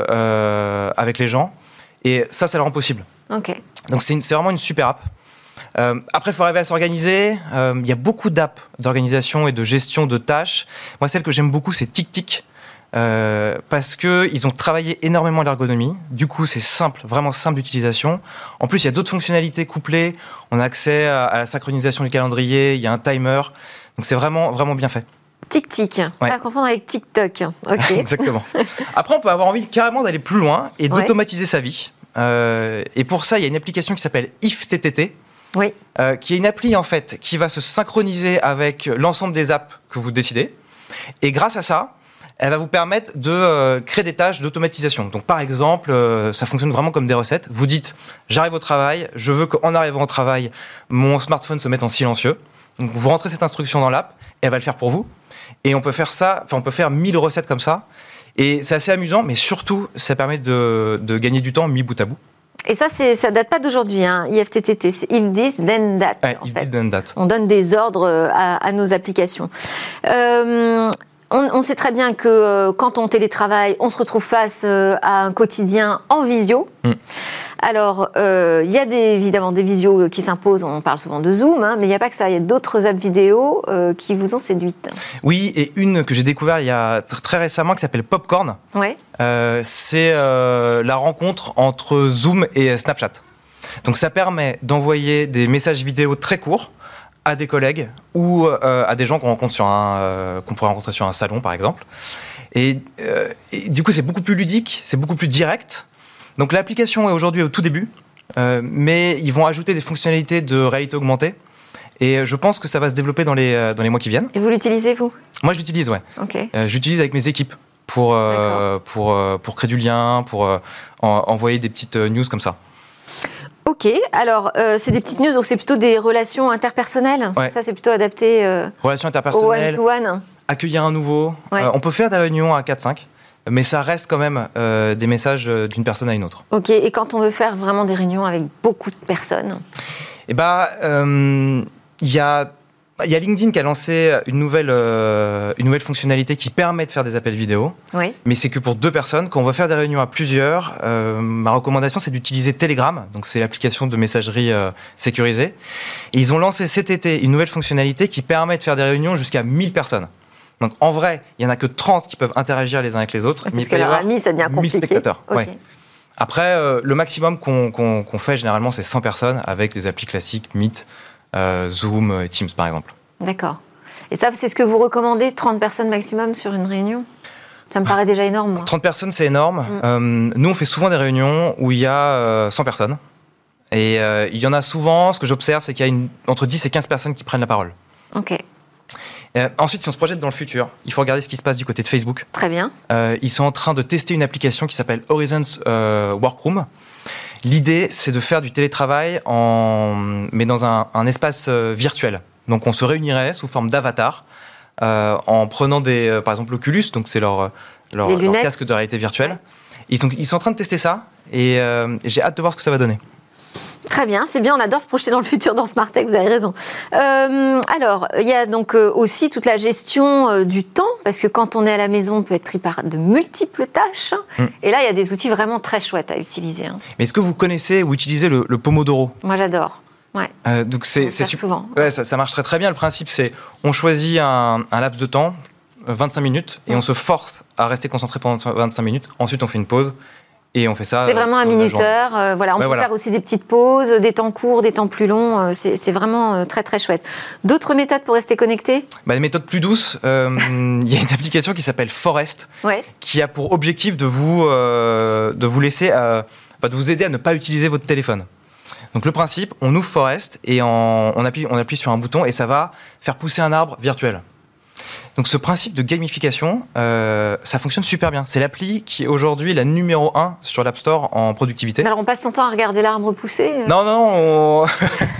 [SPEAKER 5] avec les gens. Et ça, ça le rend possible.
[SPEAKER 1] Ok.
[SPEAKER 5] Donc c'est vraiment une super app. Euh, après, il faut arriver à s'organiser. Euh, il y a beaucoup d'apps d'organisation et de gestion de tâches. Moi, celle que j'aime beaucoup, c'est TicTic. Euh, parce qu'ils ont travaillé énormément l'ergonomie. Du coup, c'est simple, vraiment simple d'utilisation. En plus, il y a d'autres fonctionnalités couplées. On a accès à, la synchronisation du calendrier, il y a un timer. Donc, c'est vraiment, vraiment bien fait.
[SPEAKER 1] Tic-tic, pas confondre avec TikTok. Ok.
[SPEAKER 5] Exactement. Après, on peut avoir envie carrément d'aller plus loin et d'automatiser sa vie. et pour ça, il y a une application qui s'appelle IFTTT
[SPEAKER 1] oui.
[SPEAKER 5] Euh, qui est une appli en fait qui va se synchroniser avec l'ensemble des apps que vous décidez. Et grâce à ça, elle va vous permettre de euh, créer des tâches d'automatisation. Donc par exemple, euh, ça fonctionne vraiment comme des recettes. Vous dites, j'arrive au travail, je veux qu'en arrivant au travail, mon smartphone se mette en silencieux. Donc vous rentrez cette instruction dans l'app, et elle va le faire pour vous. Et on peut faire ça, enfin on peut faire 1000 recettes comme ça. Et c'est assez amusant, mais surtout, ça permet de, gagner du temps mis bout à bout.
[SPEAKER 1] Et ça, ça date pas d'aujourd'hui, hein, IFTTT. C'est if this, then that.
[SPEAKER 5] Ouais,
[SPEAKER 1] en
[SPEAKER 5] if
[SPEAKER 1] fait.
[SPEAKER 5] this, then that.
[SPEAKER 1] On donne des ordres euh, à, à nos applications. Euh, on, on sait très bien que euh, quand on télétravaille, on se retrouve face euh, à un quotidien en visio.
[SPEAKER 5] Mm.
[SPEAKER 1] Alors, euh, il y a des, évidemment des visios qui s'imposent. On parle souvent de Zoom, hein, mais il n'y a pas que ça. Il y a d'autres apps vidéo euh, qui vous ont séduite.
[SPEAKER 5] Oui, et une que j'ai découvert il y a tr- très récemment qui s'appelle Popcorn.
[SPEAKER 1] Ouais.
[SPEAKER 5] Euh, c'est la rencontre entre Zoom et Snapchat. Donc ça permet d'envoyer des messages vidéo très courts à des collègues ou à des gens qu'on rencontre sur un qu'on pourrait rencontrer sur un salon par exemple. Et, et du coup c'est beaucoup plus ludique, c'est beaucoup plus direct. Donc l'application est aujourd'hui au tout début, euh, mais ils vont ajouter des fonctionnalités de réalité augmentée. Et je pense que ça va se développer dans les, euh, dans les mois qui viennent.
[SPEAKER 1] Et vous l'utilisez, vous?
[SPEAKER 5] Moi, je l'utilise, ouais.
[SPEAKER 1] Ok.
[SPEAKER 5] Euh, J'utilise avec mes équipes pour, euh, pour, euh, pour créer du lien, pour euh, en- envoyer des petites euh, news comme ça.
[SPEAKER 1] Ok, alors euh, c'est des petites news, donc c'est plutôt des relations interpersonnelles.
[SPEAKER 5] Ouais.
[SPEAKER 1] Ça, c'est plutôt adapté euh,
[SPEAKER 5] Relations
[SPEAKER 1] au
[SPEAKER 5] interpersonnelles,
[SPEAKER 1] one-to-one.
[SPEAKER 5] accueillir un nouveau.
[SPEAKER 1] Ouais.
[SPEAKER 5] Euh, on peut faire des réunions à 4-5, mais ça reste quand même euh, des messages euh, d'une personne à une autre.
[SPEAKER 1] Ok, et quand on veut faire vraiment des réunions avec beaucoup de personnes
[SPEAKER 5] Et bah, euh, il y a. Il y a LinkedIn qui a lancé une nouvelle, euh, une nouvelle fonctionnalité qui permet de faire des appels vidéo,
[SPEAKER 1] Oui.
[SPEAKER 5] mais c'est que pour deux personnes. Quand on veut faire des réunions à plusieurs, euh, ma recommandation c'est d'utiliser Telegram, donc c'est l'application de messagerie euh, sécurisée. Et ils ont lancé cet été une nouvelle fonctionnalité qui permet de faire des réunions jusqu'à 1000 personnes. Donc en vrai, il y en a que 30 qui peuvent interagir les uns avec les autres.
[SPEAKER 1] Parce que leur ami, ça devient
[SPEAKER 5] 1000
[SPEAKER 1] compliqué.
[SPEAKER 5] spectateurs. Ouais. Après, euh, le maximum qu'on fait généralement, c'est 100 personnes avec des applis classiques, Meet, euh, Zoom, euh, Teams par exemple.
[SPEAKER 1] D'accord. Et ça, c'est ce que vous recommandez 30 personnes maximum sur une réunion? Ça me paraît déjà énorme, moi.
[SPEAKER 5] 30 personnes, c'est énorme.
[SPEAKER 1] Mm.
[SPEAKER 5] Euh, nous, on fait souvent des réunions où il y a euh, 100 personnes. Et euh, il y en a souvent, ce que j'observe, c'est qu'il y a une- entre 10 et 15 personnes qui prennent la parole.
[SPEAKER 1] Ok,
[SPEAKER 5] Euh, ensuite, si on se projette dans le futur, il faut regarder ce qui se passe du côté de Facebook.
[SPEAKER 1] très bien.
[SPEAKER 5] Euh, ils sont en train de tester une application qui s'appelle Horizons euh, Workroom. L'idée, c'est de faire du télétravail, en, mais dans un, un espace virtuel. Donc, on se réunirait sous forme d'avatar en prenant des, par exemple, l'Oculus, donc c'est leur, leur, leur casque de réalité virtuelle.
[SPEAKER 1] Ouais.
[SPEAKER 5] Ils, sont, ils sont en train de tester ça et j'ai hâte de voir ce que ça va donner.
[SPEAKER 1] Très bien, c'est bien, on adore se projeter dans le futur dans Smart Tech, vous avez raison. Euh, alors, il y a donc euh, aussi toute la gestion euh, du temps, parce que quand on est à la maison, on peut être pris par de multiples tâches.
[SPEAKER 5] Mm.
[SPEAKER 1] Et là, il y a des outils vraiment très chouettes à utiliser. hein.
[SPEAKER 5] Mais est-ce que vous connaissez ou utilisez le, le Pomodoro?
[SPEAKER 1] Moi, j'adore. Ouais,
[SPEAKER 5] Euh, Donc,
[SPEAKER 1] on
[SPEAKER 5] c'est
[SPEAKER 1] souvent.
[SPEAKER 5] Ouais, ça, ça marche très très bien. Le principe, c'est on choisit un, un laps de temps, euh, 25 minutes, et
[SPEAKER 1] Mm.
[SPEAKER 5] on se force à rester concentré pendant 25 minutes. Ensuite, on fait une pause et on fait ça.
[SPEAKER 1] C'est
[SPEAKER 5] euh,
[SPEAKER 1] vraiment un minuteur. euh, voilà, on
[SPEAKER 5] Ouais,
[SPEAKER 1] peut
[SPEAKER 5] voilà.
[SPEAKER 1] faire aussi des petites pauses, des temps courts, des temps plus longs. euh, c'est vraiment euh, très très chouette. D'autres méthodes pour rester connecté?
[SPEAKER 5] Bah, des méthodes plus douces, euh, il y a une application qui s'appelle Forest,
[SPEAKER 1] Ouais.
[SPEAKER 5] qui a pour objectif de vous, euh, de vous laisser, euh, de vous aider à ne pas utiliser votre téléphone. Donc le principe, on ouvre Forest et en- on, appuie, on appuie sur un bouton et ça va faire pousser un arbre virtuel. Donc ce principe de gamification, euh, ça fonctionne super bien. C'est l'appli qui est aujourd'hui la numéro 1 sur l'App Store en productivité.
[SPEAKER 1] Alors, on passe son temps à regarder l'arbre pousser euh,
[SPEAKER 5] Non, non, on,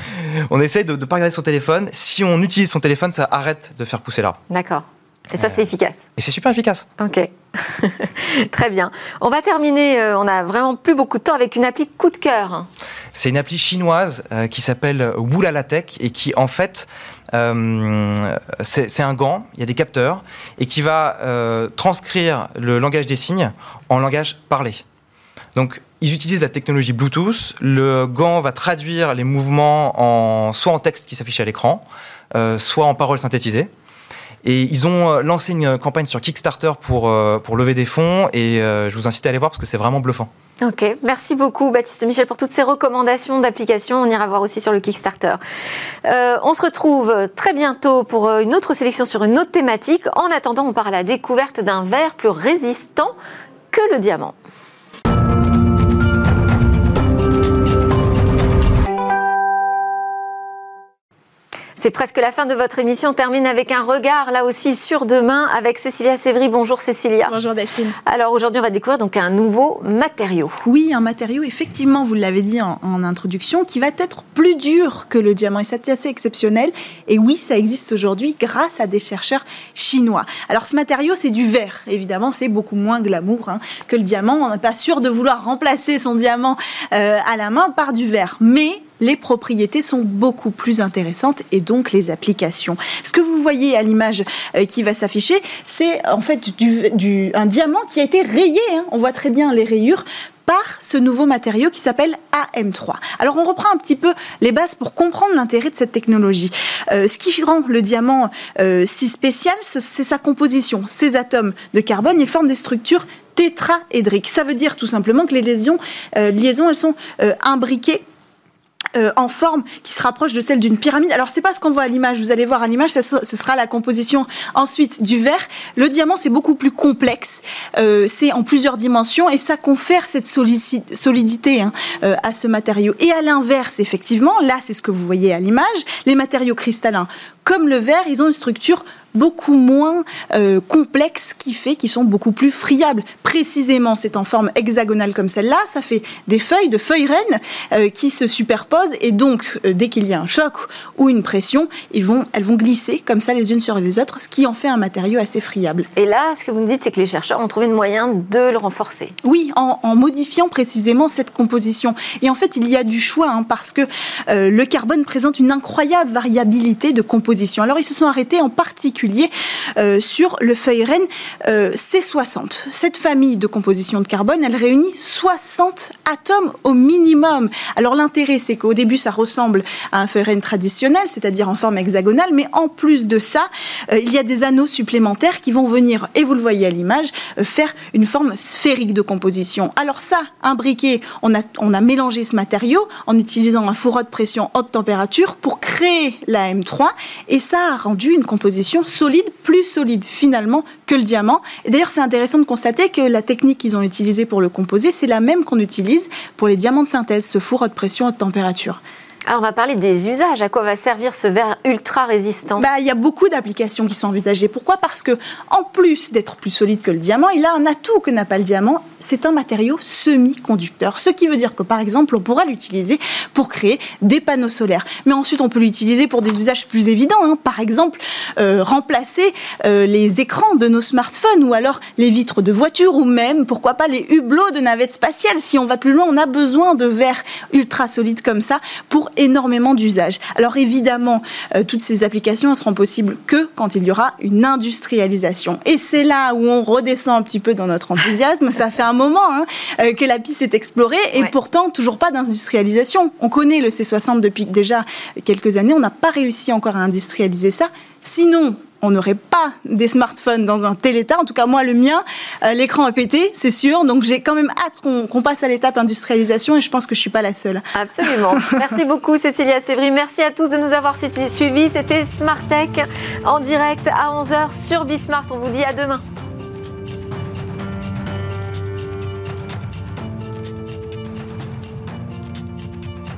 [SPEAKER 5] on essaye de ne pas regarder son téléphone. Si on utilise son téléphone, ça arrête de faire pousser l'arbre.
[SPEAKER 1] D'accord. Et ça, c'est efficace.
[SPEAKER 5] Et c'est super efficace.
[SPEAKER 1] Ok. Très bien. On va terminer, euh, on a vraiment plus beaucoup de temps avec une appli coup de cœur.
[SPEAKER 5] C'est une appli chinoise euh, qui s'appelle Wulalatech et qui, en fait, euh, c'est un gant, il y a des capteurs, et qui va transcrire le langage des signes en langage parlé. Donc, ils utilisent la technologie Bluetooth. Le gant va traduire les mouvements en, soit en texte qui s'affiche à l'écran, soit en paroles synthétisées. Et ils ont euh, lancé une campagne sur Kickstarter pour, euh, lever des fonds, et euh, je vous incite à aller voir parce que c'est vraiment bluffant.
[SPEAKER 1] Ok, merci beaucoup Baptiste Michel pour toutes ces recommandations d'applications. On ira voir aussi sur le Kickstarter. On se retrouve très bientôt pour une autre sélection sur une autre thématique. En attendant, on part à la découverte d'un verre plus résistant que le diamant. C'est presque la fin de votre émission. On termine avec un regard, là aussi, sur demain avec Cécilia Sévry. Bonjour Cécilia.
[SPEAKER 6] Bonjour Delphine.
[SPEAKER 1] Alors aujourd'hui, on va découvrir donc un nouveau matériau.
[SPEAKER 6] Oui, un matériau, effectivement, vous l'avez dit en, introduction, qui va être plus dur que le diamant. Et c'est assez exceptionnel. Et oui, ça existe aujourd'hui grâce à des chercheurs chinois. Alors ce matériau, c'est du verre. Évidemment, c'est beaucoup moins glamour hein, que le diamant. On n'est pas sûr de vouloir remplacer son diamant euh, à la main par du verre. Mais les propriétés sont beaucoup plus intéressantes et donc les applications. Ce que vous voyez à l'image euh, qui va s'afficher, c'est en fait un diamant qui a été rayé. Hein. On voit très bien les rayures par ce nouveau matériau qui s'appelle AM3. Alors on reprend un petit peu les bases pour comprendre l'intérêt de cette technologie. Euh, ce qui rend le diamant euh, si spécial, c'est sa composition. Ces atomes de carbone, ils forment des structures tétraédriques. Ça veut dire tout simplement que les liaisons elles sont imbriquées euh, en forme qui se rapproche de celle d'une pyramide. Alors c'est pas ce qu'on voit à l'image. Vous allez voir à l'image, ce sera la composition ensuite du verre. Le diamant c'est beaucoup plus complexe. Euh, c'est en plusieurs dimensions et ça confère cette solidité hein, euh, à ce matériau. Et à l'inverse, effectivement, là c'est ce que vous voyez à l'image. Les matériaux cristallins comme le verre, ils ont une structure beaucoup moins euh, complexe qui fait qu'ils sont beaucoup plus friables. Précisément, c'est en forme hexagonale comme celle-là, ça fait des feuilles de feuilles reines euh, qui se superposent et donc euh, dès qu'il y a un choc ou une pression, ils vont, elles vont glisser comme ça les unes sur les autres, ce qui en fait un matériau assez friable.
[SPEAKER 1] Et là, ce que vous me dites, c'est que les chercheurs ont trouvé un moyen de le renforcer.
[SPEAKER 6] Oui, en, modifiant précisément cette composition. Et en fait, il y a du choix hein, parce que le carbone présente une incroyable variabilité de composition alors ils se sont arrêtés en particulier euh, sur le feuille-reine euh, C60. Cette famille de composition de carbone, elle réunit 60 atomes au minimum. Alors l'intérêt, c'est qu'au début, ça ressemble à un feuille-reine traditionnel, c'est-à-dire en forme hexagonale, mais en plus de ça, euh, il y a des anneaux supplémentaires qui vont venir, et vous le voyez à l'image, faire une forme sphérique de composition. Alors ça, imbriqué, on a, on a mélangé ce matériau en utilisant un fourreau de pression haute température pour créer la M3 et ça a rendu une composition solide, plus solide finalement que le diamant. Et d'ailleurs, c'est intéressant de constater que la technique qu'ils ont utilisée pour le composer, c'est la même qu'on utilise pour les diamants de synthèse, ce four haute pression, haute température.
[SPEAKER 1] Alors, on va parler des usages. À quoi va servir ce verre ultra résistant?
[SPEAKER 6] Bah, Il y a beaucoup d'applications qui sont envisagées. Pourquoi? Parce que, en plus d'être plus solide que le diamant, il a un atout que n'a pas le diamant. C'est un matériau semi-conducteur. Ce qui veut dire que, par exemple, on pourra l'utiliser pour créer des panneaux solaires. Mais ensuite, on peut l'utiliser pour des usages plus évidents. Hein. Par exemple, euh, remplacer euh, les écrans de nos smartphones ou alors les vitres de voitures ou même, pourquoi pas, les hublots de navettes spatiales. Si on va plus loin, on a besoin de verres ultra solides comme ça pour énormément d'usages. Alors évidemment, euh, toutes ces applications ne seront possibles que quand il y aura une industrialisation. Et c'est là où on redescend un petit peu dans notre enthousiasme. Ça fait moment hein, euh, que la piste est explorée et pourtant toujours pas d'industrialisation. On connaît le C60 depuis déjà quelques années, on n'a pas réussi encore à industrialiser ça. Sinon, on n'aurait pas des smartphones dans un tel état. En tout cas, moi, le mien, euh, l'écran a pété, c'est sûr. Donc, j'ai quand même hâte qu'on passe à l'étape industrialisation et je pense que je ne suis pas la seule.
[SPEAKER 1] Absolument. Merci beaucoup, Cécilia Sévry. Merci à tous de nous avoir suivis. C'était Smart Tech en direct à 11h sur Bismart. On vous dit à demain.